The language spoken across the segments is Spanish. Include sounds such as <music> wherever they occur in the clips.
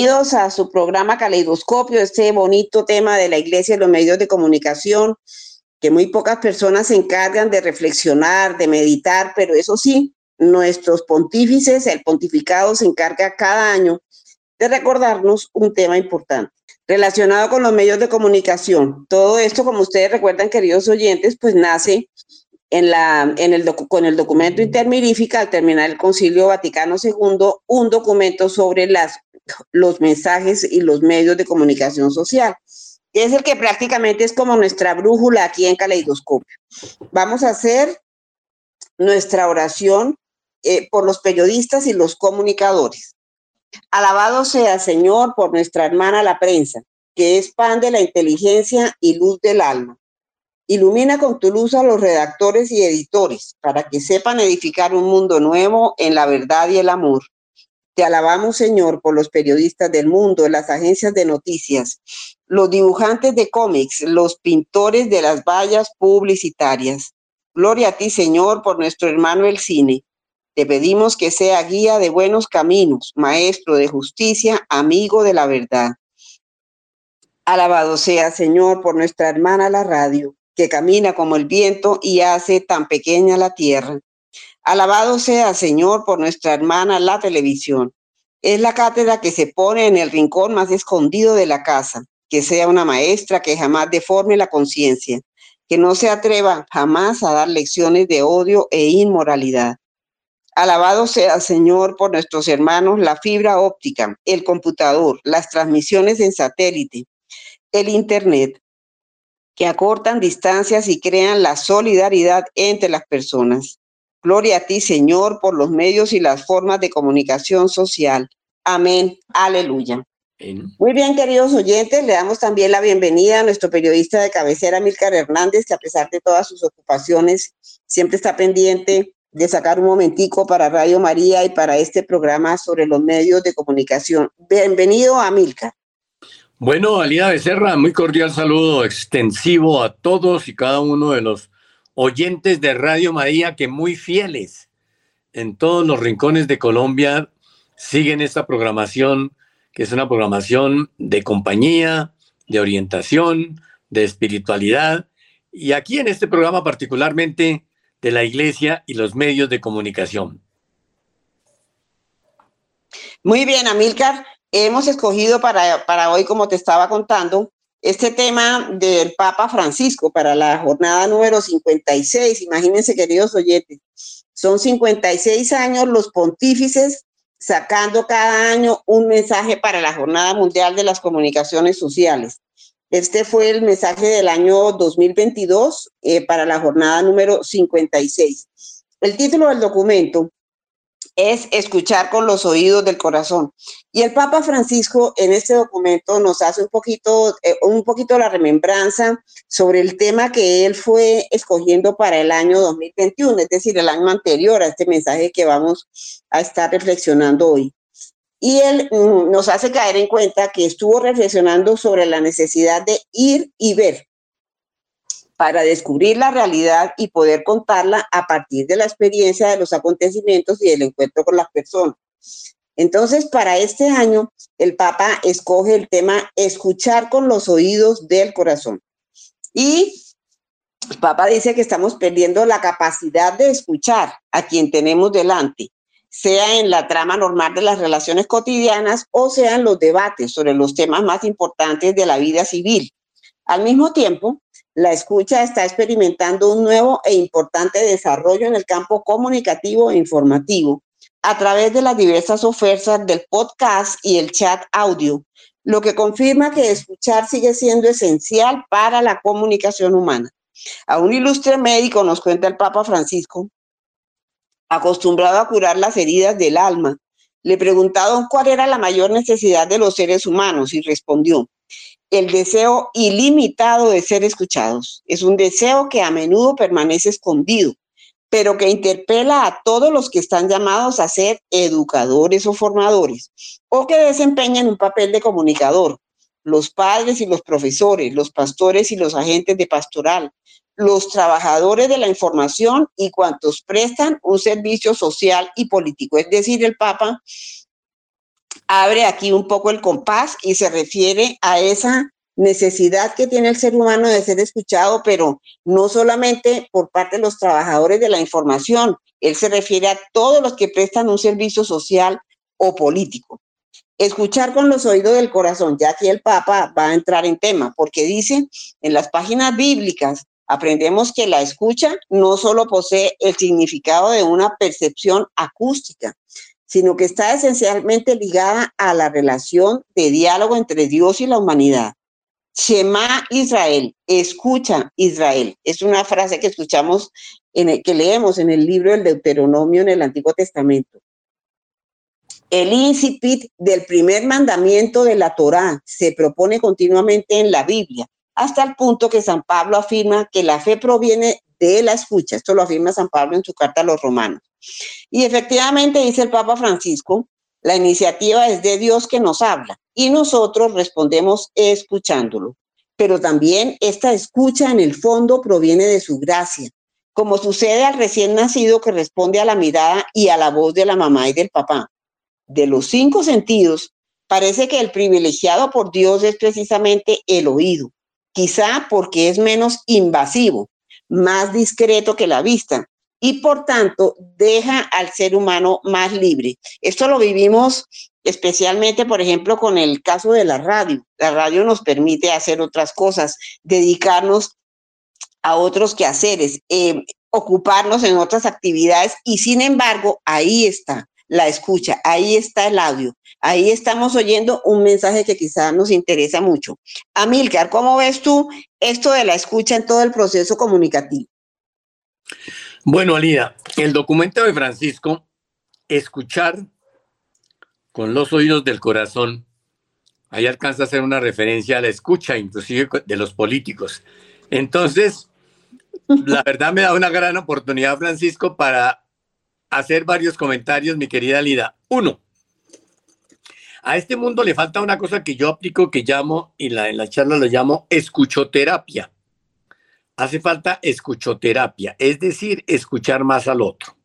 bienvenidos a su programa Caleidoscopio, este bonito tema de la iglesia y los medios de comunicación, que muy pocas personas se encargan de reflexionar, de meditar, pero eso sí, nuestros pontífices, el pontificado se encarga cada año de recordarnos un tema importante relacionado con los medios de comunicación. Todo esto, como ustedes recuerdan, queridos oyentes, pues nace en la, en el con el documento intermirífica al terminar el Concilio Vaticano II, un documento sobre las, los mensajes y los medios de comunicación social, es el que prácticamente es como nuestra brújula aquí en Caleidoscopio. Vamos a hacer nuestra oración eh, por los periodistas y los comunicadores. Alabado sea, Señor, por nuestra hermana la prensa, que es pan de la inteligencia y luz del alma Ilumina con tu luz a los redactores y editores para que sepan edificar un mundo nuevo en la verdad y el amor. Te alabamos, Señor, por los periodistas del mundo, las agencias de noticias, los dibujantes de cómics, los pintores de las vallas publicitarias. Gloria a ti, Señor, por nuestro hermano el cine. Te pedimos que sea guía de buenos caminos, maestro de justicia, amigo de la verdad. Alabado sea, Señor, por nuestra hermana la radio que camina como el viento y hace tan pequeña la tierra. Alabado sea, Señor, por nuestra hermana la televisión. Es la cátedra que se pone en el rincón más escondido de la casa, que sea una maestra que jamás deforme la conciencia, que no se atreva jamás a dar lecciones de odio e inmoralidad. Alabado sea, Señor, por nuestros hermanos la fibra óptica, el computador, las transmisiones en satélite, el Internet, que acortan distancias y crean la solidaridad entre las personas. Gloria a ti, Señor, por los medios y las formas de comunicación social. Amén. Aleluya. Muy bien, queridos oyentes, le damos también la bienvenida a nuestro periodista de cabecera, Milcar Hernández, que a pesar de todas sus ocupaciones, siempre está pendiente de sacar un momentico para Radio María y para este programa sobre los medios de comunicación. Bienvenido a Milcar. Bueno, Alida Becerra, muy cordial saludo extensivo a todos y cada uno de los oyentes de Radio María que muy fieles en todos los rincones de Colombia siguen esta programación, que es una programación de compañía, de orientación, de espiritualidad, y aquí en este programa particularmente de la iglesia y los medios de comunicación. Muy bien, Amílcar hemos escogido para, para hoy, como te estaba contando, este tema del Papa Francisco para la jornada número 56. Imagínense, queridos oyentes, son 56 años los pontífices sacando cada año un mensaje para la Jornada Mundial de las Comunicaciones Sociales. Este fue el mensaje del año 2022 eh, para la jornada número 56. El título del documento es escuchar con los oídos del corazón. Y el Papa Francisco en este documento nos hace un poquito, eh, un poquito la remembranza sobre el tema que él fue escogiendo para el año 2021, es decir, el año anterior a este mensaje que vamos a estar reflexionando hoy. Y él mm, nos hace caer en cuenta que estuvo reflexionando sobre la necesidad de ir y ver, para descubrir la realidad y poder contarla a partir de la experiencia de los acontecimientos y del encuentro con las personas. Entonces, para este año, el Papa escoge el tema escuchar con los oídos del corazón. Y el Papa dice que estamos perdiendo la capacidad de escuchar a quien tenemos delante, sea en la trama normal de las relaciones cotidianas o sea en los debates sobre los temas más importantes de la vida civil. Al mismo tiempo, la escucha está experimentando un nuevo e importante desarrollo en el campo comunicativo e informativo a través de las diversas ofertas del podcast y el chat audio, lo que confirma que escuchar sigue siendo esencial para la comunicación humana. A un ilustre médico, nos cuenta el Papa Francisco, acostumbrado a curar las heridas del alma, le preguntaron cuál era la mayor necesidad de los seres humanos y respondió, el deseo ilimitado de ser escuchados. Es un deseo que a menudo permanece escondido, pero que interpela a todos los que están llamados a ser educadores o formadores, o que desempeñan un papel de comunicador, los padres y los profesores, los pastores y los agentes de pastoral, los trabajadores de la información y cuantos prestan un servicio social y político. Es decir, el Papa abre aquí un poco el compás y se refiere a esa necesidad que tiene el ser humano de ser escuchado, pero no solamente por parte de los trabajadores de la información, él se refiere a todos los que prestan un servicio social o político. Escuchar con los oídos del corazón, ya que el Papa va a entrar en tema, porque dice en las páginas bíblicas, aprendemos que la escucha no solo posee el significado de una percepción acústica, sino que está esencialmente ligada a la relación de diálogo entre Dios y la humanidad. Shema Israel, escucha Israel. Es una frase que escuchamos, que leemos en el libro del Deuteronomio en el Antiguo Testamento. El incipit del primer mandamiento de la Torá se propone continuamente en la Biblia, hasta el punto que San Pablo afirma que la fe proviene de la escucha. Esto lo afirma San Pablo en su carta a los romanos. Y efectivamente, dice el Papa Francisco, la iniciativa es de Dios que nos habla y nosotros respondemos escuchándolo. Pero también esta escucha en el fondo proviene de su gracia, como sucede al recién nacido que responde a la mirada y a la voz de la mamá y del papá. De los cinco sentidos, parece que el privilegiado por Dios es precisamente el oído, quizá porque es menos invasivo, más discreto que la vista, y por tanto deja al ser humano más libre. Esto lo vivimos especialmente, por ejemplo, con el caso de la radio. La radio nos permite hacer otras cosas, dedicarnos a otros quehaceres, eh, ocuparnos en otras actividades y sin embargo, ahí está la escucha, ahí está el audio, ahí estamos oyendo un mensaje que quizás nos interesa mucho. Amilcar, ¿cómo ves tú esto de la escucha en todo el proceso comunicativo? Bueno, Alida, el documento de Francisco, escuchar con los oídos del corazón, ahí alcanza a hacer una referencia a la escucha, inclusive de los políticos. Entonces, la verdad me da una gran oportunidad, Francisco, para hacer varios comentarios, mi querida Lida. Uno, a este mundo le falta una cosa que yo aplico, que llamo, y la, en la charla lo llamo escuchoterapia hace falta escuchoterapia, es decir, escuchar más al otro.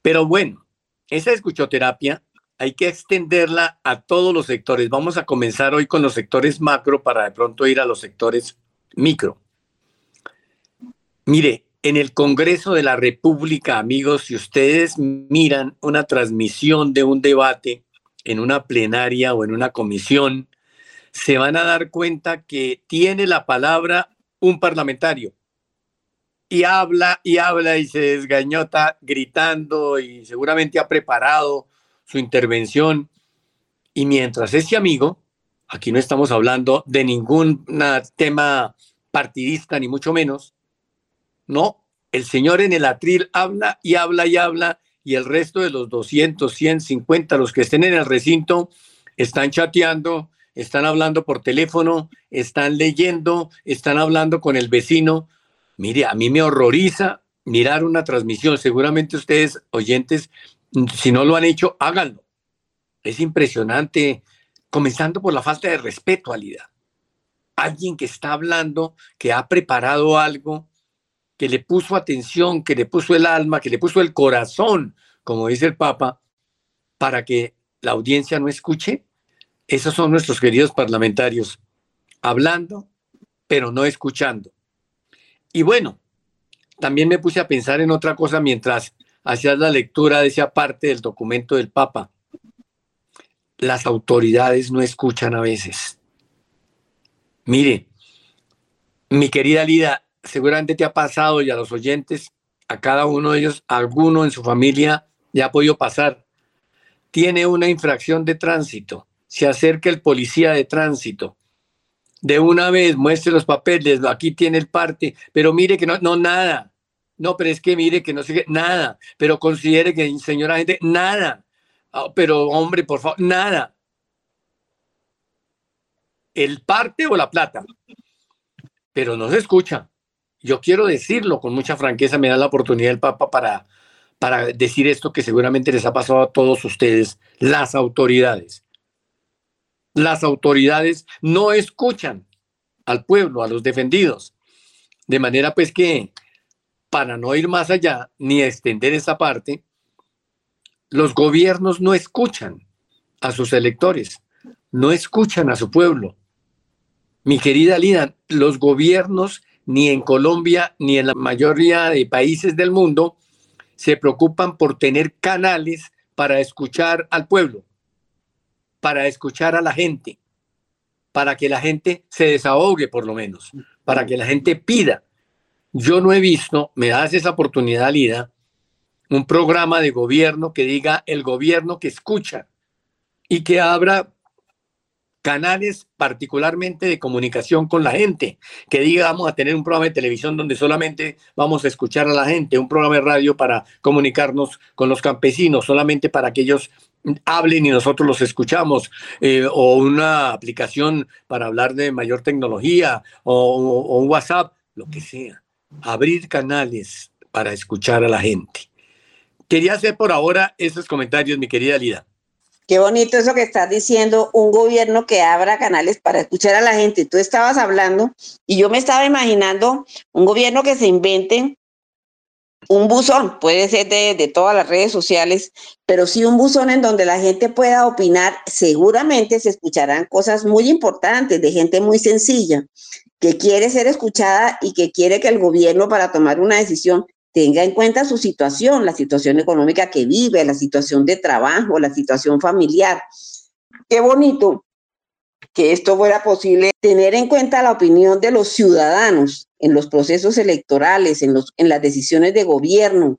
Pero bueno, esa escuchoterapia hay que extenderla a todos los sectores. Vamos a comenzar hoy con los sectores macro para de pronto ir a los sectores micro. Mire, en el Congreso de la República, amigos, si ustedes miran una transmisión de un debate en una plenaria o en una comisión, se van a dar cuenta que tiene la palabra un parlamentario y habla y habla y se desgañota gritando y seguramente ha preparado su intervención. Y mientras ese amigo, aquí no estamos hablando de ningún tema partidista ni mucho menos, no, el señor en el atril habla y habla y habla y el resto de los 200, 150, los que estén en el recinto, están chateando, están hablando por teléfono, están leyendo, están hablando con el vecino. Mire, a mí me horroriza mirar una transmisión. Seguramente ustedes, oyentes, si no lo han hecho, háganlo. Es impresionante, comenzando por la falta de respeto, Alida. Alguien que está hablando, que ha preparado algo, que le puso atención, que le puso el alma, que le puso el corazón, como dice el Papa, para que la audiencia no escuche, esos son nuestros queridos parlamentarios, hablando, pero no escuchando. Y bueno, también me puse a pensar en otra cosa mientras hacías la lectura de esa parte del documento del Papa. Las autoridades no escuchan a veces. Mire, mi querida Lida, seguramente te ha pasado y a los oyentes, a cada uno de ellos, alguno en su familia ya ha podido pasar. Tiene una infracción de tránsito se acerca el policía de tránsito. De una vez muestre los papeles, aquí tiene el parte, pero mire que no, no, nada. No, pero es que mire que no sigue nada. Pero considere que, señora gente, nada. Ah, pero hombre, por favor, nada. El parte o la plata. Pero no se escucha. Yo quiero decirlo con mucha franqueza, me da la oportunidad el Papa para, para decir esto que seguramente les ha pasado a todos ustedes, las autoridades las autoridades no escuchan al pueblo, a los defendidos. De manera pues que, para no ir más allá ni extender esa parte, los gobiernos no escuchan a sus electores, no escuchan a su pueblo. Mi querida Lida, los gobiernos ni en Colombia ni en la mayoría de países del mundo se preocupan por tener canales para escuchar al pueblo, para escuchar a la gente, para que la gente se desahogue por lo menos, para que la gente pida. Yo no he visto, me das esa oportunidad, Lida, un programa de gobierno que diga el gobierno que escucha y que abra canales particularmente de comunicación con la gente, que diga vamos a tener un programa de televisión donde solamente vamos a escuchar a la gente, un programa de radio para comunicarnos con los campesinos, solamente para que ellos hablen y nosotros los escuchamos, eh, o una aplicación para hablar de mayor tecnología, o, un WhatsApp, lo que sea. Abrir canales para escuchar a la gente. Quería hacer por ahora esos comentarios, mi querida Lida. Qué bonito eso que estás diciendo, un gobierno que abra canales para escuchar a la gente. Tú estabas hablando y yo me estaba imaginando un gobierno que se invente un buzón, puede ser de, todas las redes sociales, pero sí un buzón en donde la gente pueda opinar. Seguramente se escucharán cosas muy importantes de gente muy sencilla que quiere ser escuchada y que quiere que el gobierno para tomar una decisión tenga en cuenta su situación, la situación económica que vive, la situación de trabajo, la situación familiar. Qué bonito que esto fuera posible, tener en cuenta la opinión de los ciudadanos en los procesos electorales, en, los, en las decisiones de gobierno.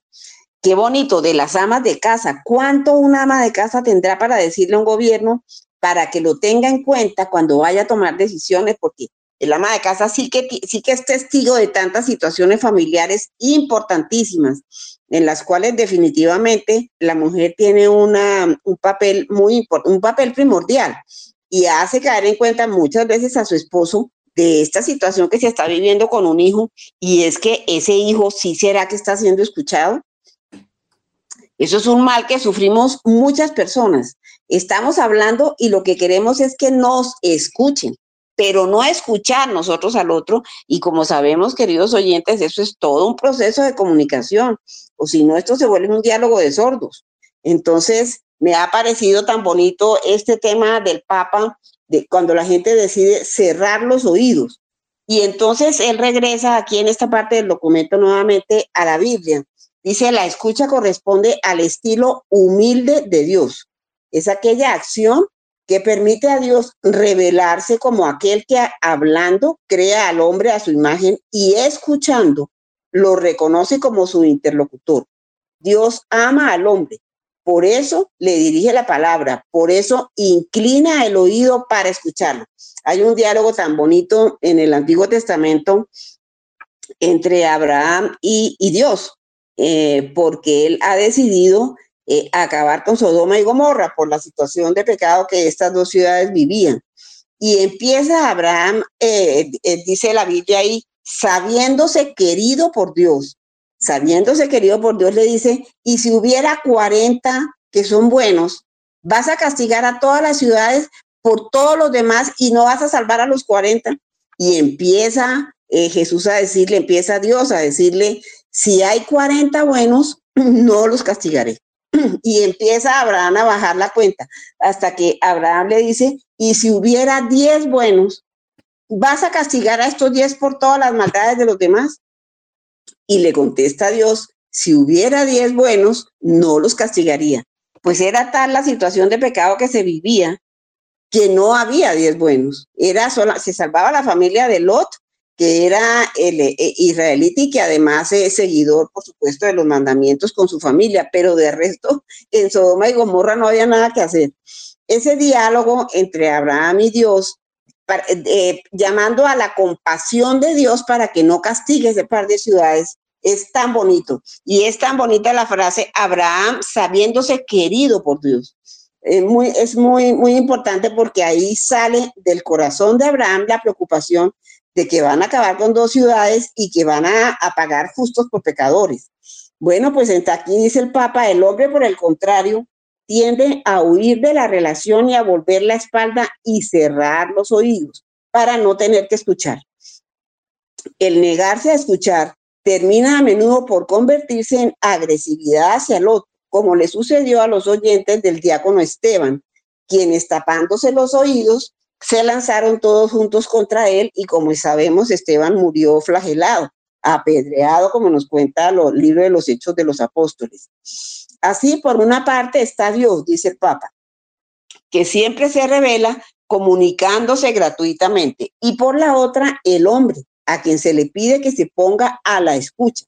Qué bonito, de las amas de casa. ¿Cuánto una ama de casa tendrá para decirle a un gobierno para que lo tenga en cuenta cuando vaya a tomar decisiones? Porque el ama de casa sí que, sí que es testigo de tantas situaciones familiares importantísimas, en las cuales definitivamente la mujer tiene una, un papel muy un papel primordial y hace caer en cuenta muchas veces a su esposo de esta situación que se está viviendo con un hijo y es que ese hijo sí será que está siendo escuchado. Eso es un mal que sufrimos muchas personas. Estamos hablando y lo que queremos es que nos escuchen pero no escuchar nosotros al otro. Y como sabemos, queridos oyentes, eso es todo un proceso de comunicación, o si no, esto se vuelve un diálogo de sordos. Entonces, me ha parecido tan bonito este tema del Papa, de cuando la gente decide cerrar los oídos. Y entonces él regresa aquí en esta parte del documento nuevamente a la Biblia. Dice, la escucha corresponde al estilo humilde de Dios. Es aquella acción que permite a Dios revelarse como aquel que hablando crea al hombre a su imagen y escuchando lo reconoce como su interlocutor. Dios ama al hombre, por eso le dirige la palabra, por eso inclina el oído para escucharlo. Hay un diálogo tan bonito en el Antiguo Testamento entre Abraham y, Dios, eh, porque él ha decidido eh, acabar con Sodoma y Gomorra por la situación de pecado que estas dos ciudades vivían. Y empieza Abraham, eh, dice la Biblia ahí, sabiéndose querido por Dios, sabiéndose querido por Dios, le dice, y si hubiera 40 que son buenos, vas a castigar a todas las ciudades por todos los demás y no vas a salvar a los 40. Y empieza Jesús a decirle, empieza Dios a decirle, si hay 40 buenos, <clears throat> no los castigaré. <clears throat> y empieza Abraham a bajar la cuenta hasta que Abraham le dice, y si hubiera 10 buenos, ¿vas a castigar a estos 10 por todas las maldades de los demás? Y le contesta Dios, si hubiera 10 buenos, no los castigaría. Pues era tal la situación de pecado que se vivía que no había 10 buenos. Era sola, se salvaba la familia de Lot que era el, eh, israelita y que además es seguidor, por supuesto, de los mandamientos con su familia, pero de resto en Sodoma y Gomorra no había nada que hacer. Ese diálogo entre Abraham y Dios, eh, llamando a la compasión de Dios para que no castigue ese par de ciudades, es tan bonito. Y es tan bonita la frase, Abraham sabiéndose querido por Dios. muy, es muy, muy importante porque ahí sale del corazón de Abraham la preocupación de que van a acabar con dos ciudades y que van a, pagar justos por pecadores. Bueno, pues aquí dice el Papa, el hombre por el contrario tiende a huir de la relación y a volver la espalda y cerrar los oídos para no tener que escuchar. El negarse a escuchar termina a menudo por convertirse en agresividad hacia el otro, como le sucedió a los oyentes del diácono Esteban, quienes tapándose los oídos se lanzaron todos juntos contra él y como sabemos Esteban murió flagelado, apedreado como nos cuenta el libro de los Hechos de los Apóstoles. Así, por una parte está Dios, dice el Papa, que siempre se revela comunicándose gratuitamente y por la otra el hombre, a quien se le pide que se ponga a la escucha.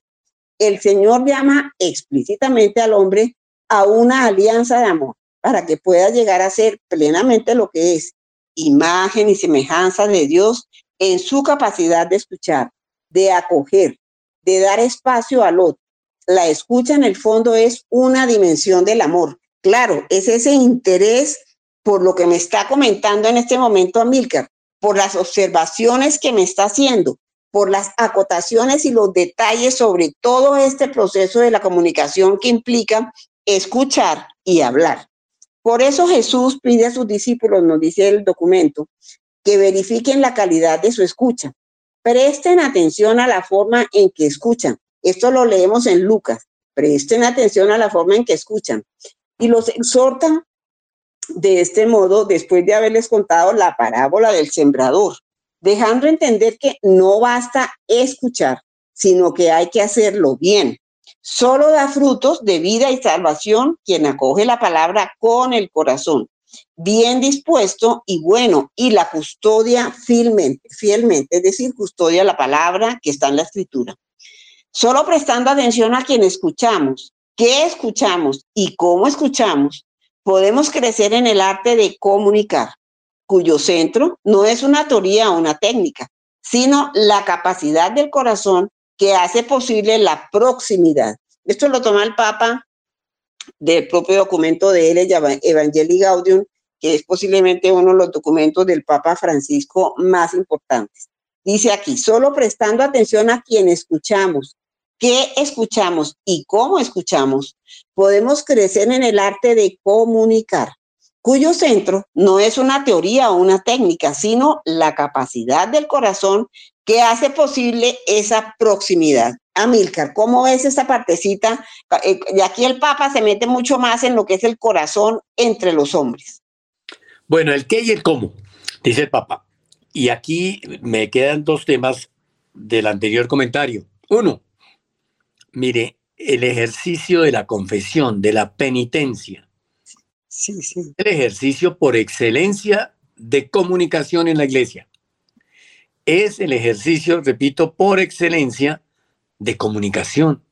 El Señor llama explícitamente al hombre a una alianza de amor para que pueda llegar a ser plenamente lo que es, imagen y semejanza de Dios en su capacidad de escuchar, de acoger, de dar espacio al otro. La escucha en el fondo es una dimensión del amor. Claro, es ese interés por lo que me está comentando en este momento Amílcar, por las observaciones que me está haciendo, por las acotaciones y los detalles sobre todo este proceso de la comunicación que implica escuchar y hablar. Por eso Jesús pide a sus discípulos, nos dice el documento, que verifiquen la calidad de su escucha. Presten atención a la forma en que escuchan. Esto lo leemos en Lucas. Presten atención a la forma en que escuchan. Y los exhorta de este modo después de haberles contado la parábola del sembrador, dejando entender que no basta escuchar, sino que hay que hacerlo bien. Solo da frutos de vida y salvación quien acoge la palabra con el corazón, bien dispuesto y bueno, y la custodia fielmente, fielmente, es decir, custodia la palabra que está en la escritura. Solo prestando atención a quien escuchamos, qué escuchamos y cómo escuchamos, podemos crecer en el arte de comunicar cuyo centro no es una teoría o una técnica, sino la capacidad del corazón que hace posible la proximidad. Esto lo toma el Papa del propio documento de él, Evangelii Gaudium, que es posiblemente uno de los documentos del Papa Francisco más importantes. Dice aquí, solo prestando atención a quien escuchamos, qué escuchamos y cómo escuchamos, podemos crecer en el arte de comunicar cuyo centro no es una teoría o una técnica, sino la capacidad del corazón que hace posible esa proximidad. Amílcar, ¿cómo es esa partecita? Eh, y aquí el Papa se mete mucho más en lo que es el corazón entre los hombres. Bueno, el qué y el cómo, dice el Papa. Y aquí me quedan dos temas del anterior comentario. Uno, mire, el ejercicio de la confesión, de la penitencia el ejercicio por excelencia de comunicación en la iglesia. Es el ejercicio, repito, por excelencia de comunicación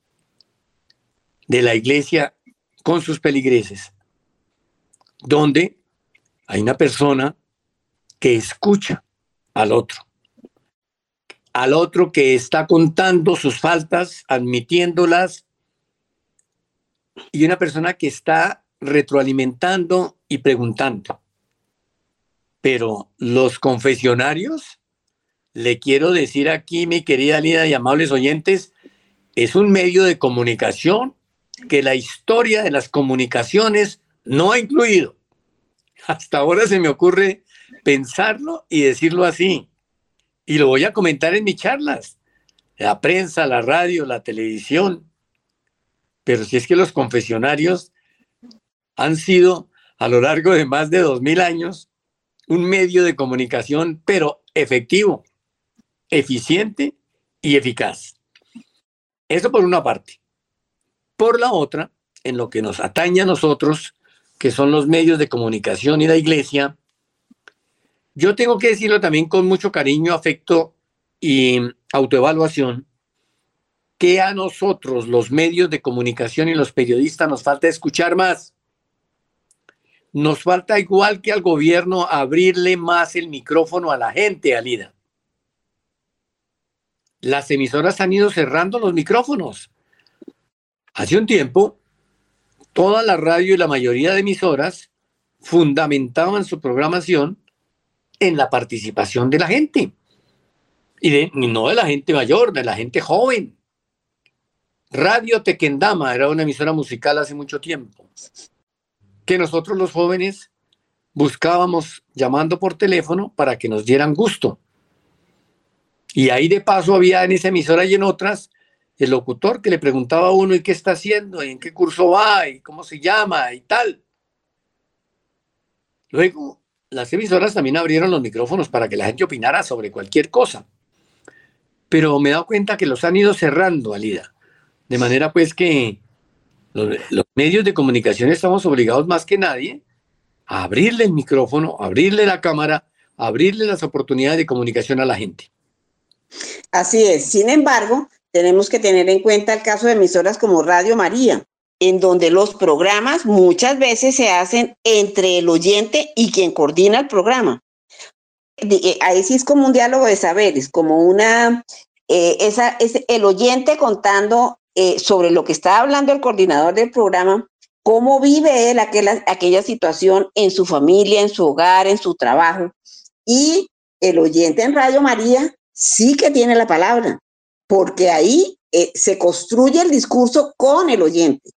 de la iglesia con sus peligreses, donde hay una persona que escucha al otro, al otro que está contando sus faltas, admitiéndolas, y una persona que está retroalimentando y preguntando. Pero los confesionarios, le quiero decir aquí, mi querida Lida y amables oyentes, es un medio de comunicación que la historia de las comunicaciones no ha incluido. Hasta ahora se me ocurre pensarlo y decirlo así. Y lo voy a comentar en mis charlas. La prensa, la radio, la televisión. Pero si es que los confesionarios han sido a lo largo de más de dos mil años un medio de comunicación, pero efectivo, eficiente y eficaz. Eso por una parte. Por la otra, en lo que nos atañe a nosotros, que son los medios de comunicación y la iglesia, yo tengo que decirlo también con mucho cariño, afecto y autoevaluación, que a nosotros, los medios de comunicación y los periodistas, nos falta escuchar más. Nos falta, igual que al gobierno, abrirle más el micrófono a la gente, Alida. Las emisoras han ido cerrando los micrófonos. Hace un tiempo, toda la radio y la mayoría de emisoras fundamentaban su programación en la participación de la gente. Y, no de la gente mayor, de la gente joven. Radio Tequendama era una emisora musical hace mucho tiempo que nosotros los jóvenes buscábamos llamando por teléfono para que nos dieran gusto. Y ahí de paso había en esa emisora y en otras el locutor que le preguntaba a uno y qué está haciendo y en qué curso va y cómo se llama y tal. Luego, las emisoras también abrieron los micrófonos para que la gente opinara sobre cualquier cosa. Pero me he dado cuenta que los han ido cerrando, Alida. De manera pues que los, medios de comunicación estamos obligados más que nadie a abrirle el micrófono, abrirle la cámara, abrirle las oportunidades de comunicación a la gente. Así es. Sin embargo, tenemos que tener en cuenta el caso de emisoras como Radio María, en donde los programas muchas veces se hacen entre el oyente y quien coordina el programa. Eh, ahí sí es como un diálogo de saberes, como una, eh, esa, es el oyente contando eh, sobre lo que está hablando el coordinador del programa, cómo vive él aquella, aquella situación en su familia, en su hogar, en su trabajo. Y el oyente en Radio María sí que tiene la palabra, porque ahí se construye el discurso con el oyente.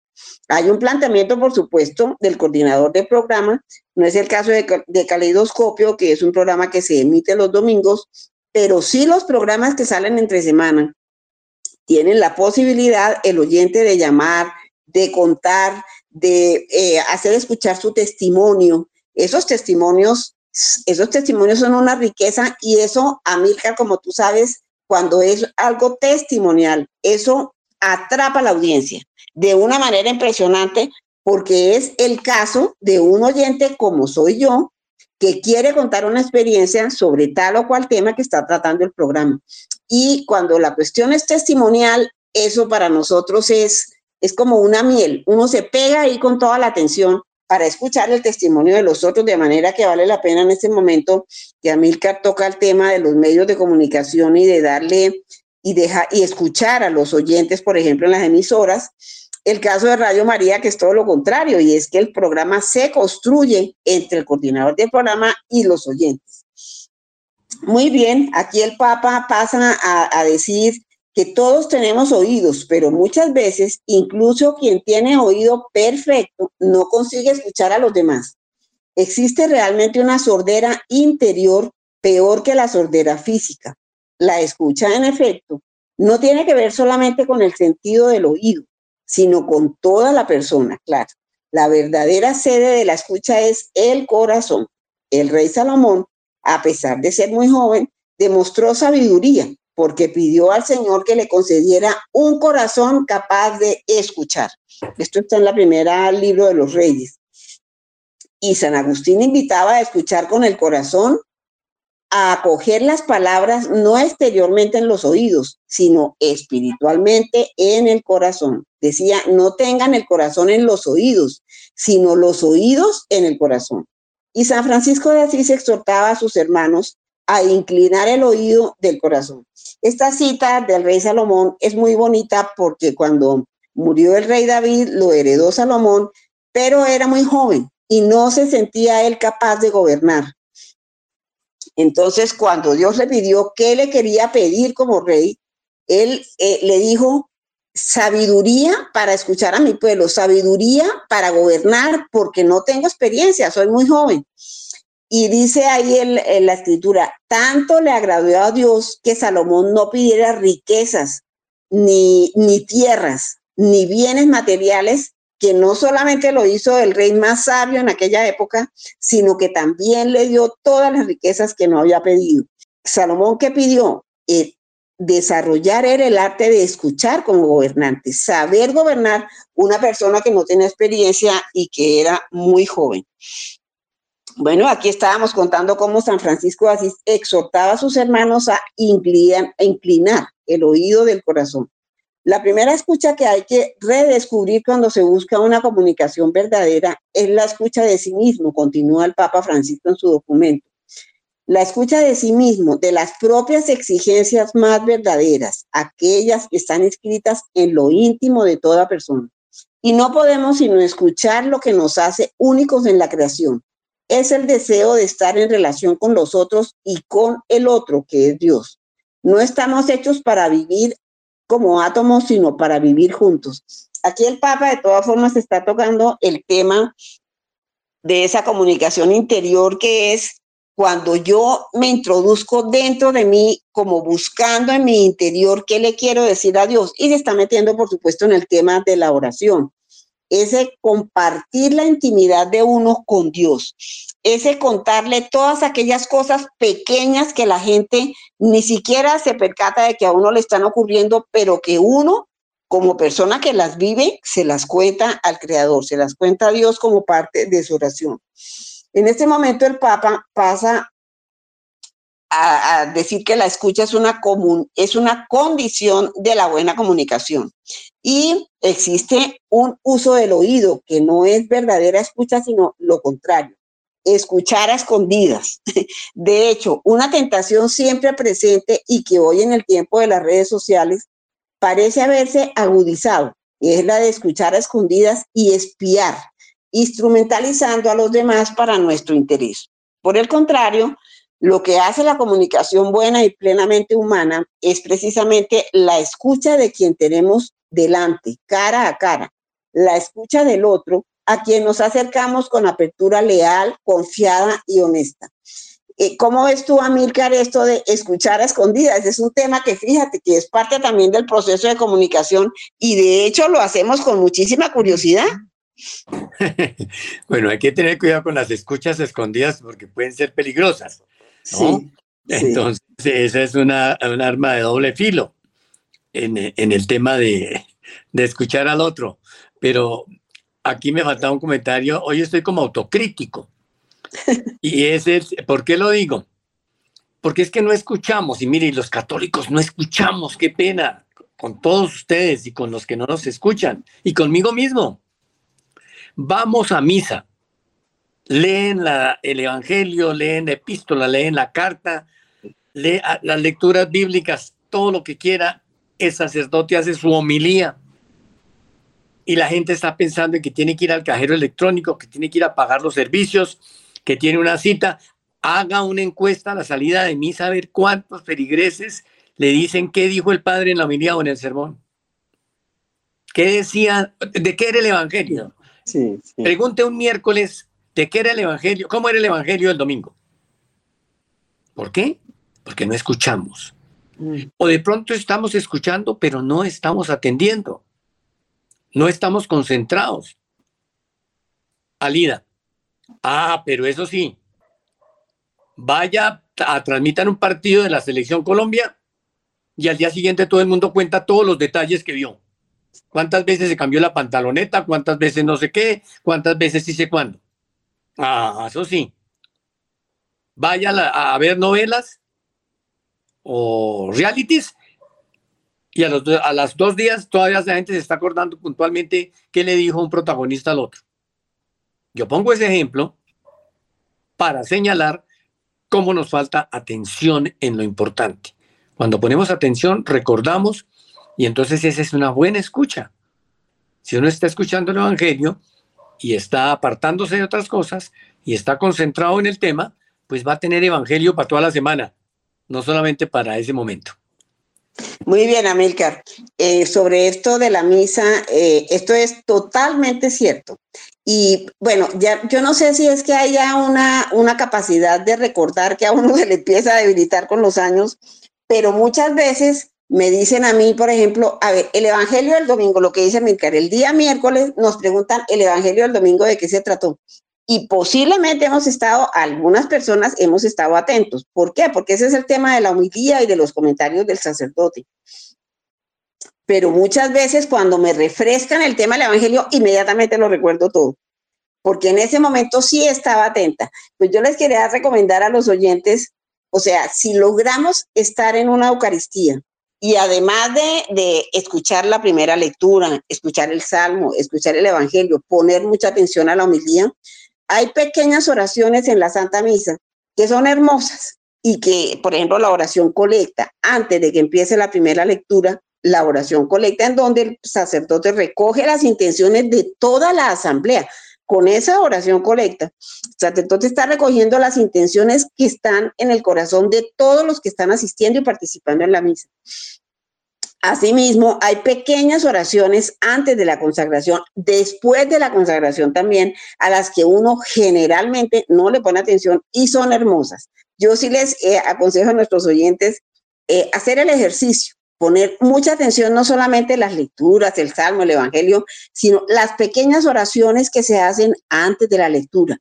Hay un planteamiento, por supuesto, del coordinador del programa. No es el caso de, de Caleidoscopio, que es un programa que se emite los domingos, pero sí los programas que salen entre semana tienen la posibilidad el oyente de llamar, de contar, de eh, hacer escuchar su testimonio. Esos testimonios, esos testimonios son una riqueza y eso, Amilcar, como tú sabes, cuando es algo testimonial, eso atrapa a la audiencia de una manera impresionante porque es el caso de un oyente como soy yo que quiere contar una experiencia sobre tal o cual tema que está tratando el programa. Y cuando la cuestión es testimonial, eso para nosotros es, es como una miel. Uno se pega ahí con toda la atención para escuchar el testimonio de los otros, de manera que vale la pena en este momento que Amilcar toca el tema de los medios de comunicación y de darle y, deja, y escuchar a los oyentes, por ejemplo, en las emisoras, el caso de Radio María, que es todo lo contrario, y es que el programa se construye entre el coordinador del programa y los oyentes. Muy bien, aquí el Papa pasa a, a decir que todos tenemos oídos, pero muchas veces incluso quien tiene oído perfecto no consigue escuchar a los demás. Existe realmente una sordera interior peor que la sordera física. La escucha, en efecto, no tiene que ver solamente con el sentido del oído, sino con toda la persona, claro. La verdadera sede de la escucha es el corazón. El rey Salomón, a pesar de ser muy joven, demostró sabiduría porque pidió al Señor que le concediera un corazón capaz de escuchar. Esto está en la primera libro de los reyes. Y San Agustín invitaba a escuchar con el corazón a acoger las palabras no exteriormente en los oídos, sino espiritualmente en el corazón. Decía, no tengan el corazón en los oídos, sino los oídos en el corazón. Y San Francisco de Asís exhortaba a sus hermanos a inclinar el oído del corazón. Esta cita del rey Salomón es muy bonita porque cuando murió el rey David lo heredó Salomón, pero era muy joven y no se sentía él capaz de gobernar. Entonces, cuando Dios le pidió qué le quería pedir como rey, él eh, le dijo sabiduría para escuchar a mi pueblo, sabiduría para gobernar, porque no tengo experiencia, soy muy joven. Y dice ahí en, la escritura, tanto le agradó a Dios que Salomón no pidiera riquezas, ni, ni tierras, ni bienes materiales, que no solamente lo hizo el rey más sabio en aquella época, sino que también le dio todas las riquezas que no había pedido. Salomón, ¿qué pidió? Eh, desarrollar el arte de escuchar como gobernante, saber gobernar una persona que no tenía experiencia y que era muy joven. Bueno, aquí estábamos contando cómo San Francisco de Asís exhortaba a sus hermanos a inclinar, a inclinar el oído del corazón la primera escucha que hay que redescubrir cuando se busca una comunicación verdadera es la escucha de sí mismo, continúa el Papa Francisco en su documento. La escucha de sí mismo, de las propias exigencias más verdaderas, aquellas que están escritas en lo íntimo de toda persona. Y no podemos sino escuchar lo que nos hace únicos en la creación. Es el deseo de estar en relación con los otros y con el otro, que es Dios. No estamos hechos para vivir como átomos, sino para vivir juntos. Aquí el Papa de todas formas está tocando el tema de esa comunicación interior que es cuando yo me introduzco dentro de mí, como buscando en mi interior qué le quiero decir a Dios. Y se está metiendo, por supuesto, en el tema de la oración. Ese compartir la intimidad de uno con Dios. ese contarle todas aquellas cosas pequeñas que la gente ni siquiera se percata de que a uno le están ocurriendo, pero que uno, como persona que las vive, se las cuenta al Creador, se las cuenta a Dios como parte de su oración. En este momento el Papa pasa a, decir que la escucha es una, común, es una condición de la buena comunicación. Y existe un uso del oído que no es verdadera escucha, sino lo contrario, escuchar a escondidas. <laughs> De hecho, una tentación siempre presente y que hoy en el tiempo de las redes sociales parece haberse agudizado, es la de escuchar a escondidas y espiar, instrumentalizando a los demás para nuestro interés. Por el contrario, lo que hace la comunicación buena y plenamente humana es precisamente la escucha de quien tenemos delante, cara a cara, la escucha del otro, a quien nos acercamos con apertura leal, confiada y honesta. Eh, ¿Cómo ves tú, Amílcar, esto de escuchar a escondidas? Es un tema que fíjate que es parte también del proceso de comunicación y de hecho lo hacemos con muchísima curiosidad. <laughs> bueno, hay que tener cuidado con las escuchas escondidas porque pueden ser peligrosas. Sí, Entonces, esa es una, un arma de doble filo en, en el tema de, de, escuchar al otro. Pero aquí me faltaba un comentario. Hoy estoy como autocrítico. <laughs> Y ese es, ¿por qué lo digo? Porque es que no escuchamos. Y mire, los católicos no escuchamos. Qué pena con todos ustedes y con los que no nos escuchan y conmigo mismo. Vamos a misa leen la, el Evangelio, leen la epístola, leen la carta, leen las lecturas bíblicas, todo lo que quiera, el sacerdote hace su homilía y la gente está pensando en que tiene que ir al cajero electrónico, que tiene que ir a pagar los servicios, que tiene una cita, haga una encuesta a la salida de misa a ver cuántos feligreses le dicen qué dijo el padre en la homilía o en el sermón. ¿Qué decía? ¿De qué era el evangelio? Pregunte un miércoles ¿De qué era el Evangelio? ¿Cómo era el Evangelio el domingo? ¿Por qué? Porque no escuchamos. O de pronto estamos escuchando, pero no estamos atendiendo. No estamos concentrados. Alida. Ah, pero eso sí. Vaya a transmitir un partido de la selección Colombia y al día siguiente todo el mundo cuenta todos los detalles que vio. ¿Cuántas veces se cambió la pantaloneta? ¿Cuántas veces no sé qué? ¿Cuántas veces hice cuándo? Ah, eso sí. Vaya a, ver novelas o realities y a los, a las dos días todavía la gente se está acordando puntualmente qué le dijo un protagonista al otro. Yo pongo ese ejemplo para señalar cómo nos falta atención en lo importante. Cuando ponemos atención, recordamos y entonces esa es una buena escucha. Si uno está escuchando el Evangelio, y está apartándose de otras cosas y está concentrado en el tema, pues va a tener evangelio para toda la semana, no solamente para ese momento. Muy bien, Amilcar. Eh, sobre esto de la misa, eh, esto es totalmente cierto. Y bueno, ya yo no sé si es que haya una, una capacidad de recordar que a uno <laughs> se le empieza a debilitar con los años, pero muchas veces me dicen a mí, por ejemplo, a ver, el Evangelio del domingo, lo que dice Milcar, el día miércoles nos preguntan el Evangelio del domingo de qué se trató. Y posiblemente hemos estado, algunas personas hemos estado atentos. ¿Por qué? Porque ese es el tema de la homilía y de los comentarios del sacerdote. Pero muchas veces cuando me refrescan el tema del Evangelio, inmediatamente lo recuerdo todo. Porque en ese momento sí estaba atenta. Pues yo les quería recomendar a los oyentes, o sea, si logramos estar en una Eucaristía, y además de, escuchar la primera lectura, escuchar el salmo, escuchar el evangelio, poner mucha atención a la homilía, hay pequeñas oraciones en la Santa Misa que son hermosas y que, por ejemplo, la oración colecta, antes de que empiece la primera lectura, la oración colecta en donde el sacerdote recoge las intenciones de toda la asamblea. Con esa oración colecta, sacerdote está recogiendo las intenciones que están en el corazón de todos los que están asistiendo y participando en la misa. Asimismo, hay pequeñas oraciones antes de la consagración, después de la consagración también, a las que uno generalmente no le pone atención y son hermosas. Yo sí les eh, aconsejo a nuestros oyentes eh, hacer el ejercicio, poner mucha atención no solamente en las lecturas, el salmo, el evangelio, sino las pequeñas oraciones que se hacen antes de la lectura.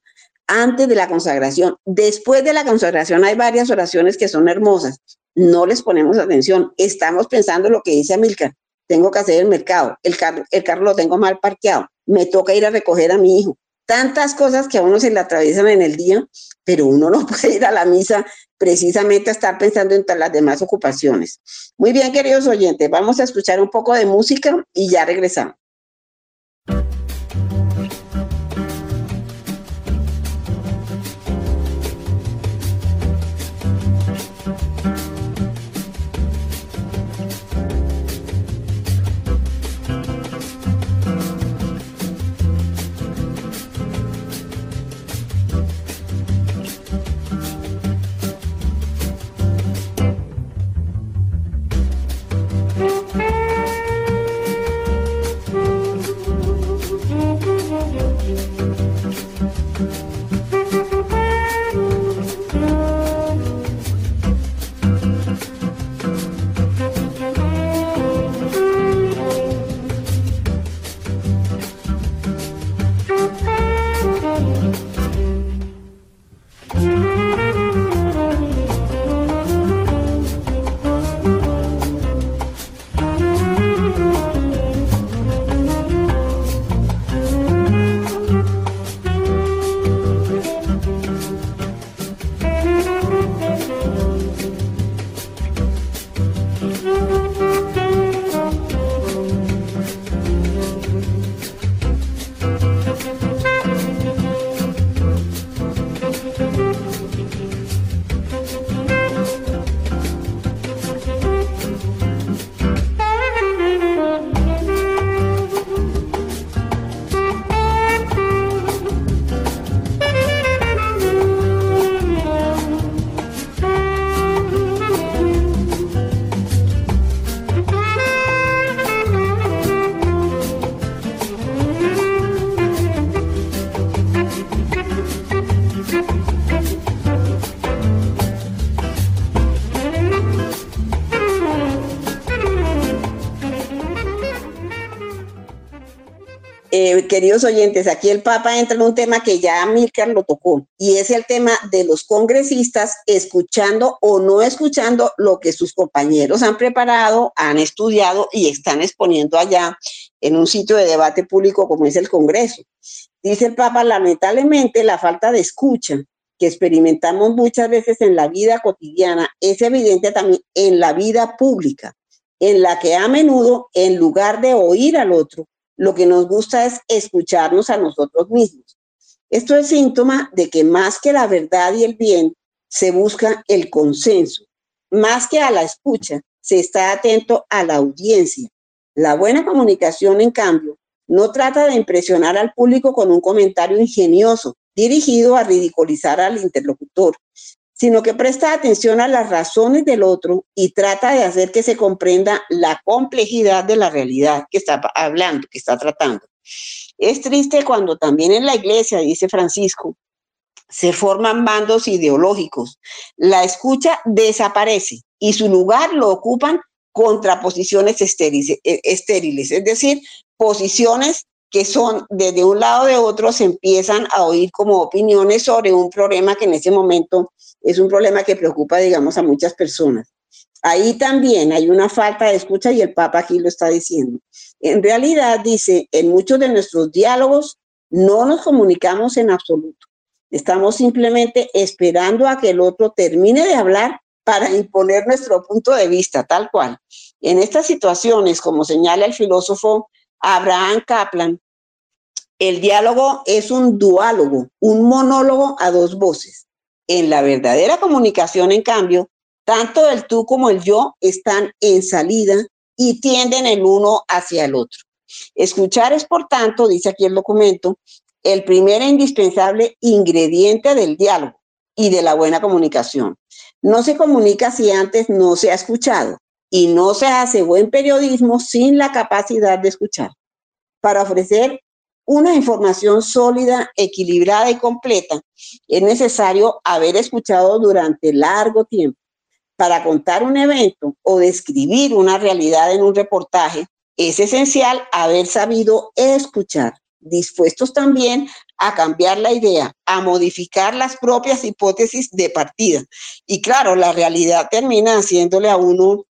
antes de la consagración. Después de la consagración hay varias oraciones que son hermosas. No les ponemos atención. Estamos pensando lo que dice Amilcar. Tengo que hacer el mercado. El carro, el carro lo tengo mal parqueado. Me toca ir a recoger a mi hijo. Tantas cosas que a uno se le atraviesan en el día, pero uno no <laughs> puede ir a la misa precisamente a estar pensando en las demás ocupaciones. Muy bien, queridos oyentes, vamos a escuchar un poco de música y ya regresamos. Queridos oyentes, aquí el Papa entra en un tema que ya Milcar lo tocó, y es el tema de los congresistas escuchando o no escuchando lo que sus compañeros han preparado, han estudiado y están exponiendo allá en un sitio de debate público como es el Congreso. Dice el Papa, lamentablemente la falta de escucha que experimentamos muchas veces en la vida cotidiana es evidente también en la vida pública, en la que a menudo, en lugar de oír al otro, lo que nos gusta es escucharnos a nosotros mismos. Esto es síntoma de que más que la verdad y el bien, se busca el consenso. Más que a la escucha, se está atento a la audiencia. La buena comunicación, en cambio, no trata de impresionar al público con un comentario ingenioso dirigido a ridiculizar al interlocutor, sino que presta atención a las razones del otro y trata de hacer que se comprenda la complejidad de la realidad que está hablando, que está tratando. Es triste cuando también en la iglesia, dice Francisco, se forman bandos ideológicos. La escucha desaparece y su lugar lo ocupan contraposiciones estériles, es decir, posiciones que son desde un lado de otro se empiezan a oír como opiniones sobre un problema que en ese momento es un problema que preocupa, digamos, a muchas personas. Ahí también hay una falta de escucha y el Papa aquí lo está diciendo. En realidad, dice, en muchos de nuestros diálogos no nos comunicamos en absoluto. Estamos simplemente esperando a que el otro termine de hablar para imponer nuestro punto de vista, tal cual. En estas situaciones, como señala el filósofo Abraham Kaplan, el diálogo es un duálogo, un monólogo a dos voces. En la verdadera comunicación, en cambio, tanto el tú como el yo están en salida y tienden el uno hacia el otro. Escuchar es, por tanto, dice aquí el documento, el primer e indispensable ingrediente del diálogo y de la buena comunicación. No se comunica si antes no se ha escuchado y no se hace buen periodismo sin la capacidad de escuchar. Para ofrecer una información sólida, equilibrada y completa, es necesario haber escuchado durante largo tiempo. Para contar un evento o describir una realidad en un reportaje, es esencial haber sabido escuchar. dispuestos también a cambiar la idea, a modificar las propias hipótesis de partida. Y claro, la realidad termina haciéndole a uno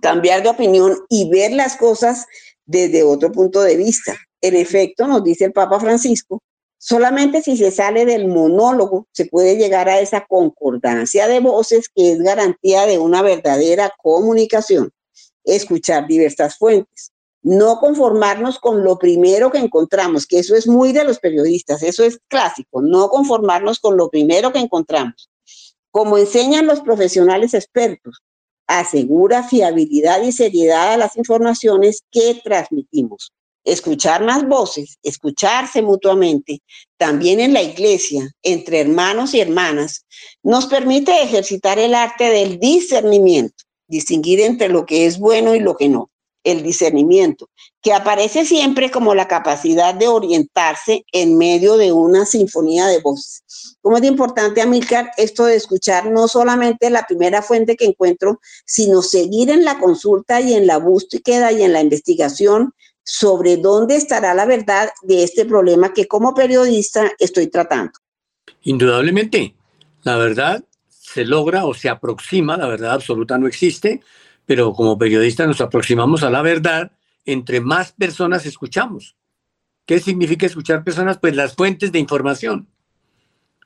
cambiar de opinión y ver las cosas desde otro punto de vista. En efecto, nos dice el Papa Francisco, solamente si se sale del monólogo se puede llegar a esa concordancia de voces que es garantía de una verdadera comunicación. Escuchar diversas fuentes, no conformarnos con lo primero que encontramos, que eso es muy de los periodistas, eso es clásico, no conformarnos con lo primero que encontramos. Como enseñan los profesionales expertos, asegura fiabilidad y seriedad a las informaciones que transmitimos. Escuchar más voces, escucharse mutuamente, también en la iglesia, entre hermanos y hermanas, nos permite ejercitar el arte del discernimiento, distinguir entre lo que es bueno y lo que no el discernimiento, que aparece siempre como la capacidad de orientarse en medio de una sinfonía de voces. Como es importante, Amílcar, esto de escuchar no solamente la primera fuente que encuentro, sino seguir en la consulta y en la búsqueda y en la investigación sobre dónde estará la verdad de este problema que como periodista estoy tratando. Indudablemente, la verdad se logra o se aproxima, la verdad absoluta no existe, pero como periodistas nos aproximamos a la verdad entre más personas escuchamos. ¿Qué significa escuchar personas? Pues las fuentes de información.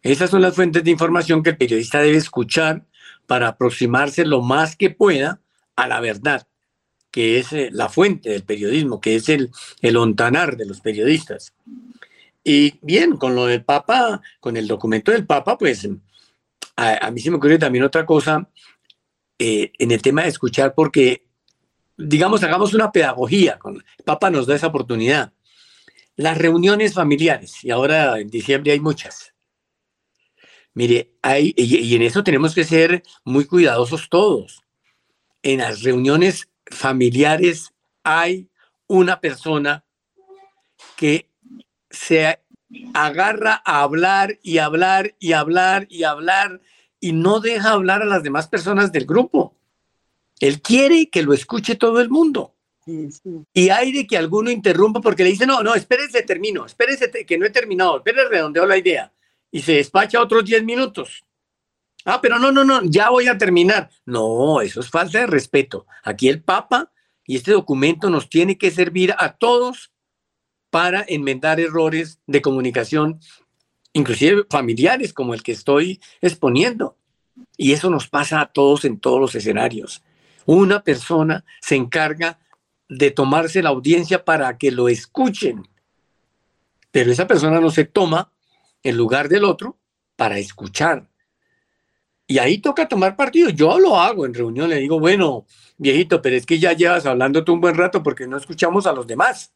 Esas son las fuentes de información que el periodista debe escuchar para aproximarse lo más que pueda a la verdad, que es eh, la fuente del periodismo, que es el, el ontanar de los periodistas. Y bien, con lo del Papa, con el documento del Papa, pues a, a mí se me ocurre también otra cosa eh, en el tema de escuchar porque, digamos, hagamos una pedagogía. Con, Papa nos da esa oportunidad. Las reuniones familiares, y ahora en diciembre hay muchas. Mire, hay, y, en eso tenemos que ser muy cuidadosos todos. En las reuniones familiares hay una persona que se agarra a hablar y hablar y hablar y hablar y no deja hablar a las demás personas del grupo. Él quiere que lo escuche todo el mundo. Y hay de que alguno interrumpa porque le dice, no, no, espérese, termino, espérese que no he terminado, espérese, redondeo la idea. Y se despacha otros 10 minutos. Ah, pero no, no, no, ya voy a terminar. No, eso es falta de respeto. Aquí el Papa y este documento nos tiene que servir a todos para enmendar errores de comunicación inclusive familiares como el que estoy exponiendo. Y eso nos pasa a todos en todos los escenarios. Una persona se encarga de tomarse la audiencia para que lo escuchen, pero esa persona no se toma en lugar del otro para escuchar. Y ahí toca tomar partido. Yo lo hago en reunión, le digo, bueno, viejito, pero es que ya llevas hablando tú un buen rato porque no escuchamos a los demás.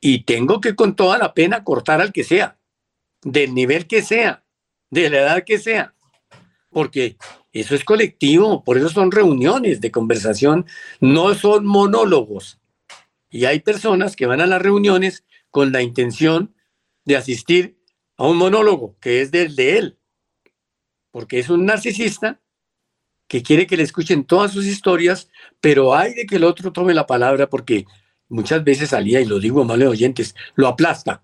Y tengo que con toda la pena cortar al que sea del nivel que sea, de la edad que sea, porque eso es colectivo, por eso son reuniones de conversación, no son monólogos. Y hay personas que van a las reuniones con la intención de asistir a un monólogo que es del de él, porque es un narcisista que quiere que le escuchen todas sus historias, pero hay de que el otro tome la palabra porque muchas veces salía, y lo digo mal de oyentes, lo aplasta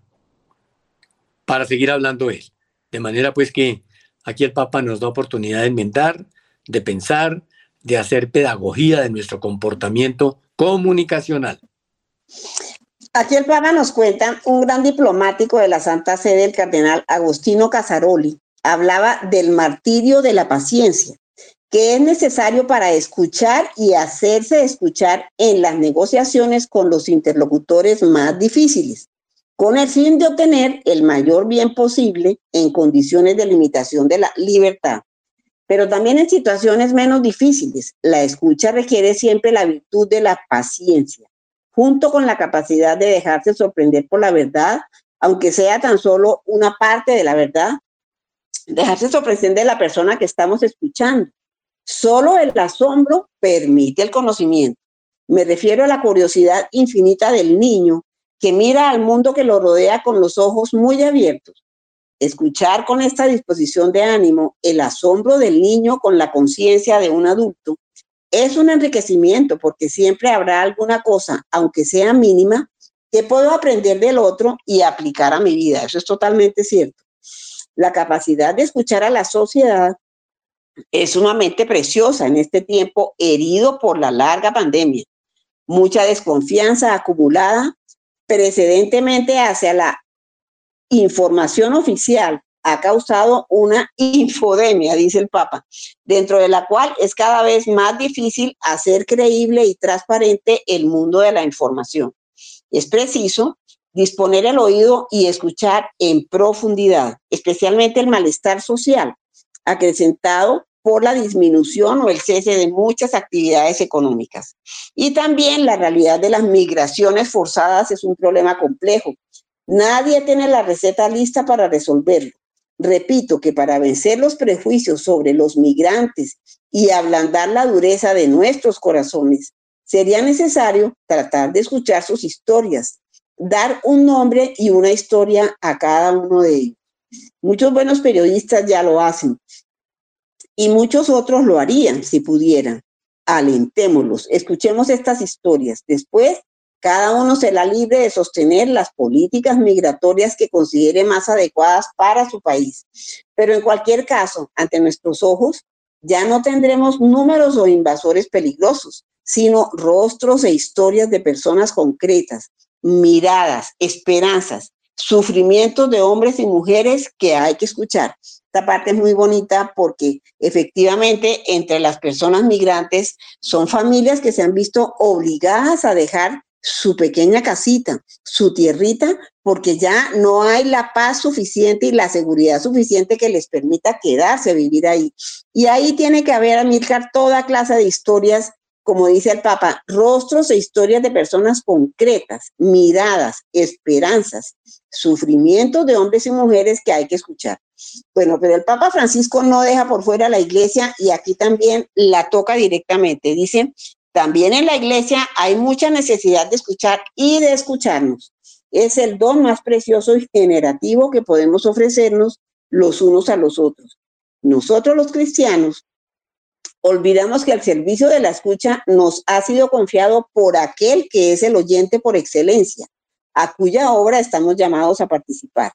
para seguir hablando él. De manera pues que aquí el Papa nos da oportunidad de inventar, de pensar, de hacer pedagogía de nuestro comportamiento comunicacional. Aquí el Papa nos cuenta un gran diplomático de la Santa Sede, el cardenal Agostino Casaroli, hablaba del martirio de la paciencia, que es necesario para escuchar y hacerse escuchar en las negociaciones con los interlocutores más difíciles con el fin de obtener el mayor bien posible en condiciones de limitación de la libertad. Pero también en situaciones menos difíciles, la escucha requiere siempre la virtud de la paciencia, junto con la capacidad de dejarse sorprender por la verdad, aunque sea tan solo una parte de la verdad, dejarse sorprender de la persona que estamos escuchando. Solo el asombro permite el conocimiento. Me refiero a la curiosidad infinita del niño que mira al mundo que lo rodea con los ojos muy abiertos. Escuchar con esta disposición de ánimo el asombro del niño con la conciencia de un adulto es un enriquecimiento porque siempre habrá alguna cosa, aunque sea mínima, ¿Qué puedo aprender del otro y aplicar a mi vida? Eso es totalmente cierto. La capacidad de escuchar a la sociedad es sumamente preciosa en este tiempo herido por la larga pandemia. Mucha desconfianza acumulada precedentemente hacia la información oficial ha causado una infodemia, dice el Papa, dentro de la cual es cada vez más difícil hacer creíble y transparente el mundo de la información. Es preciso disponer el oído y escuchar en profundidad, especialmente el malestar social, acrecentado por la disminución o el cese de muchas actividades económicas. Y también la realidad de las migraciones forzadas es un problema complejo. Nadie tiene la receta lista para resolverlo. Repito que para vencer los prejuicios sobre los migrantes y ablandar la dureza de nuestros corazones, sería necesario tratar de escuchar sus historias, dar un nombre y una historia a cada uno de ellos. Muchos buenos periodistas ya lo hacen y muchos otros lo harían si pudieran. Alentémoslos, escuchemos estas historias. Después cada uno será libre de sostener las políticas migratorias que considere más adecuadas para su país. Pero en cualquier caso, ante nuestros ojos, ya no tendremos números o invasores peligrosos, sino rostros e historias de personas concretas, miradas, esperanzas, sufrimientos de hombres y mujeres que hay que escuchar. Esta parte es muy bonita porque efectivamente entre las personas migrantes son familias que se han visto obligadas a dejar su pequeña casita, su tierrita, porque ya no hay la paz suficiente y la seguridad suficiente que les permita quedarse, vivir ahí. Y ahí tiene que haber, Amílcar, toda clase de historias, como dice el Papa, rostros e historias de personas concretas, miradas, esperanzas, sufrimientos de hombres y mujeres que hay que escuchar. Bueno, pero el Papa Francisco no deja por fuera la iglesia y aquí también la toca directamente. Dice también en la iglesia hay mucha necesidad de escuchar y de escucharnos. Es el don más precioso y generativo que podemos ofrecernos los unos a los otros. Nosotros los cristianos olvidamos que el servicio de la escucha nos ha sido confiado por aquel que es el oyente por excelencia, a cuya obra estamos llamados a participar.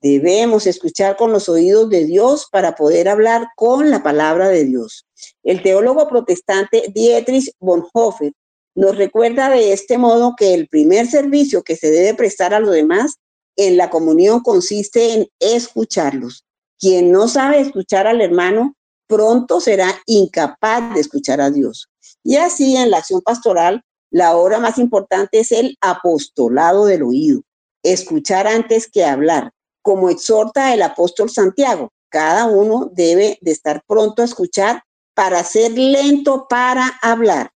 Debemos escuchar con los oídos de Dios para poder hablar con la palabra de Dios. El teólogo protestante Dietrich Bonhoeffer nos recuerda de este modo que el primer servicio que se debe prestar a los demás en la comunión consiste en escucharlos. Quien no sabe escuchar al hermano pronto será incapaz de escuchar a Dios. Y así en la acción pastoral, la obra más importante es el apostolado del oído, escuchar antes que hablar, como exhorta el apóstol Santiago. Cada uno debe de estar pronto a escuchar para ser lento para hablar.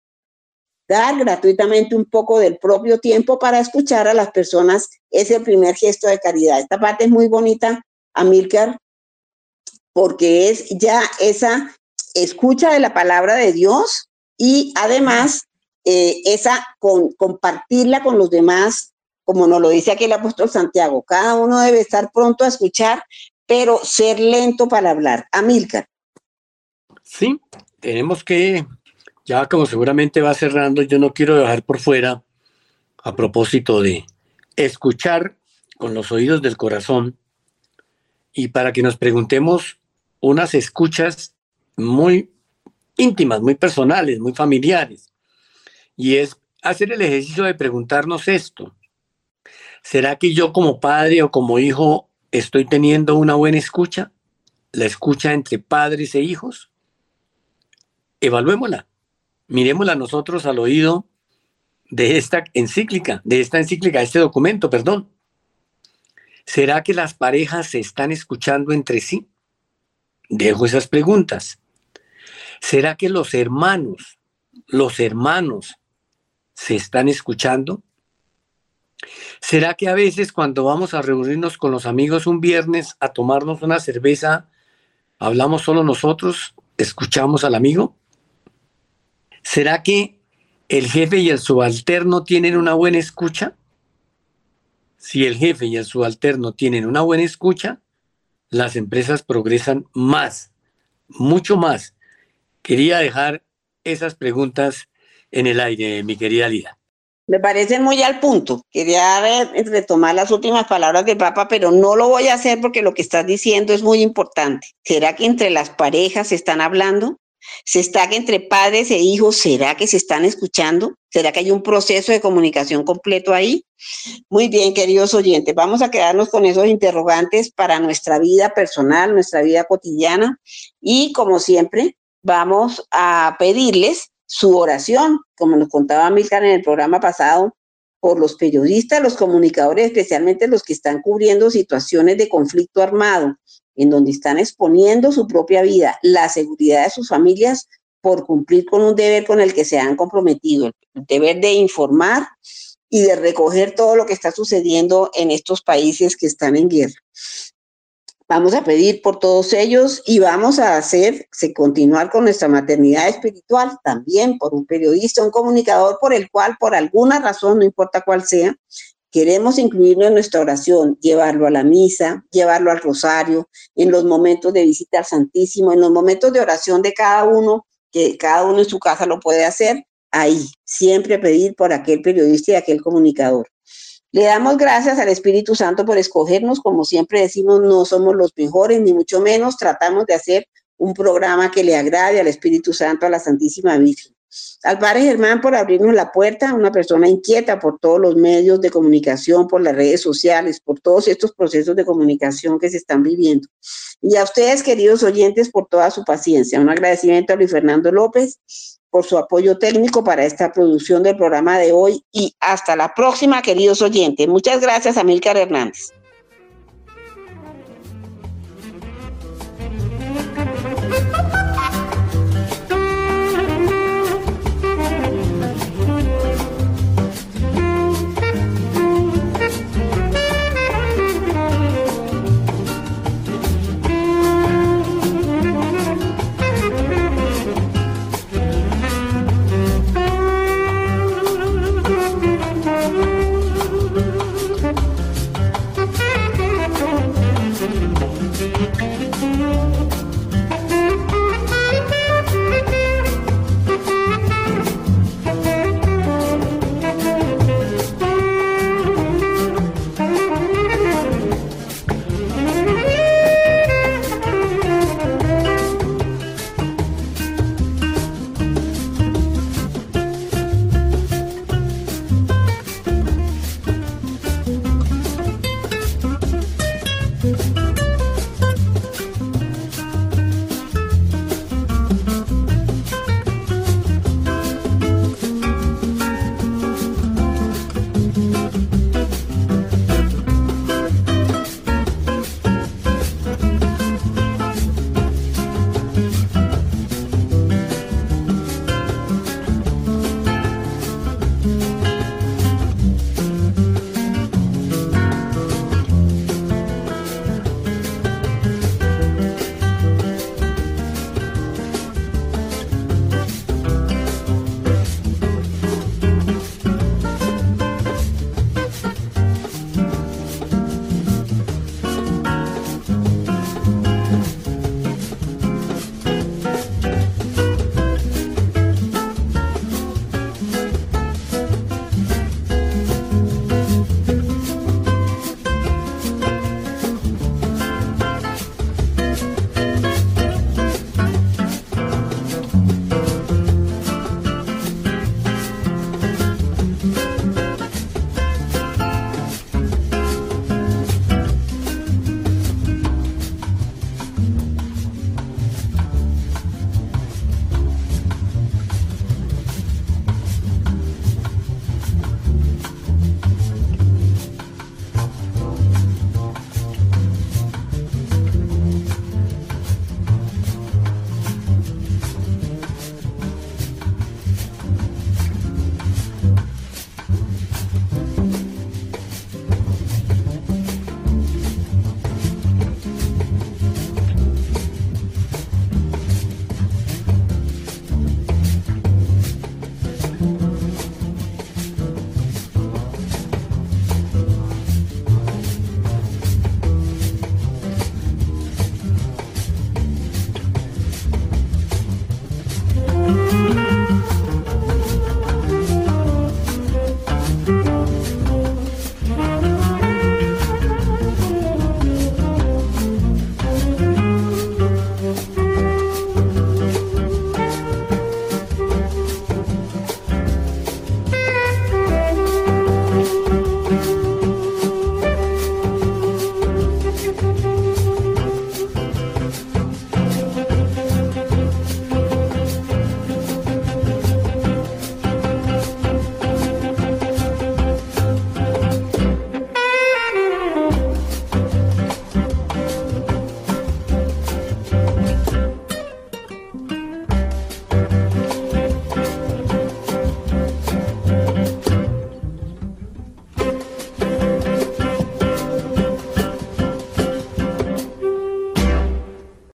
Dar gratuitamente un poco del propio tiempo para escuchar a las personas es el primer gesto de caridad. Esta parte es muy bonita, Amílcar, porque es ya esa escucha de la palabra de Dios y además eh, esa con, compartirla con los demás como nos lo dice aquí el apóstol Santiago, cada uno debe estar pronto a escuchar, pero ser lento para hablar. Amílcar. Sí, tenemos que, ya como seguramente va cerrando, yo no quiero dejar por fuera, a propósito de escuchar con los oídos del corazón, y para que nos preguntemos unas escuchas muy íntimas, muy personales, muy familiares. Y es hacer el ejercicio de preguntarnos esto. ¿Será que yo como padre o como hijo estoy teniendo una buena escucha? ¿La escucha entre padres e hijos? Evaluémosla. Mirémosla nosotros al oído de esta encíclica, de esta encíclica, de este documento, perdón. ¿Será que las parejas se están escuchando entre sí? Dejo esas preguntas. ¿Será que los hermanos, los hermanos, se están escuchando? ¿Será que a veces cuando vamos a reunirnos con los amigos un viernes a tomarnos una cerveza, hablamos solo nosotros, escuchamos al amigo? ¿Será que el jefe y el subalterno tienen una buena escucha? Si el jefe y el subalterno tienen una buena escucha, las empresas progresan más, mucho más. Quería dejar esas preguntas en el aire, mi querida Lida. Me parecen muy al punto. Quería retomar las últimas palabras del Papa, pero no lo voy a hacer porque lo que estás diciendo es muy importante. ¿Será que entre las parejas se están hablando? ¿Se está que entre padres e hijos, será que se están escuchando? ¿Será que hay un proceso de comunicación completo ahí? Muy bien, queridos oyentes, vamos a quedarnos con esos interrogantes para nuestra vida personal, nuestra vida cotidiana y como siempre, vamos a pedirles su oración, como nos contaba Milcar en el programa pasado, por los periodistas, los comunicadores, especialmente los que están cubriendo situaciones de conflicto armado, en donde están exponiendo su propia vida, la seguridad de sus familias por cumplir con un deber con el que se han comprometido, el deber de informar y de recoger todo lo que está sucediendo en estos países que están en guerra. Vamos a pedir por todos ellos y vamos a hacer, se continuar con nuestra maternidad espiritual también por un periodista, un comunicador por el cual, por alguna razón, no importa cuál sea, queremos incluirlo en nuestra oración, llevarlo a la misa, llevarlo al rosario, en los momentos de visita al Santísimo, en los momentos de oración de cada uno, que cada uno en su casa lo puede hacer, ahí, siempre pedir por aquel periodista y aquel comunicador. Le damos gracias al Espíritu Santo por escogernos, como siempre decimos, no somos los mejores, ni mucho menos, tratamos de hacer un programa que le agrade al Espíritu Santo, a la Santísima Virgen. Padre Germán por abrirnos la puerta, una persona inquieta por todos los medios de comunicación, por las redes sociales, por todos estos procesos de comunicación que se están viviendo. Y a ustedes, queridos oyentes, por toda su paciencia. Un agradecimiento a Luis Fernando López por su apoyo técnico para esta producción del programa de hoy y hasta la próxima, queridos oyentes. Muchas gracias, Amílcar Hernández.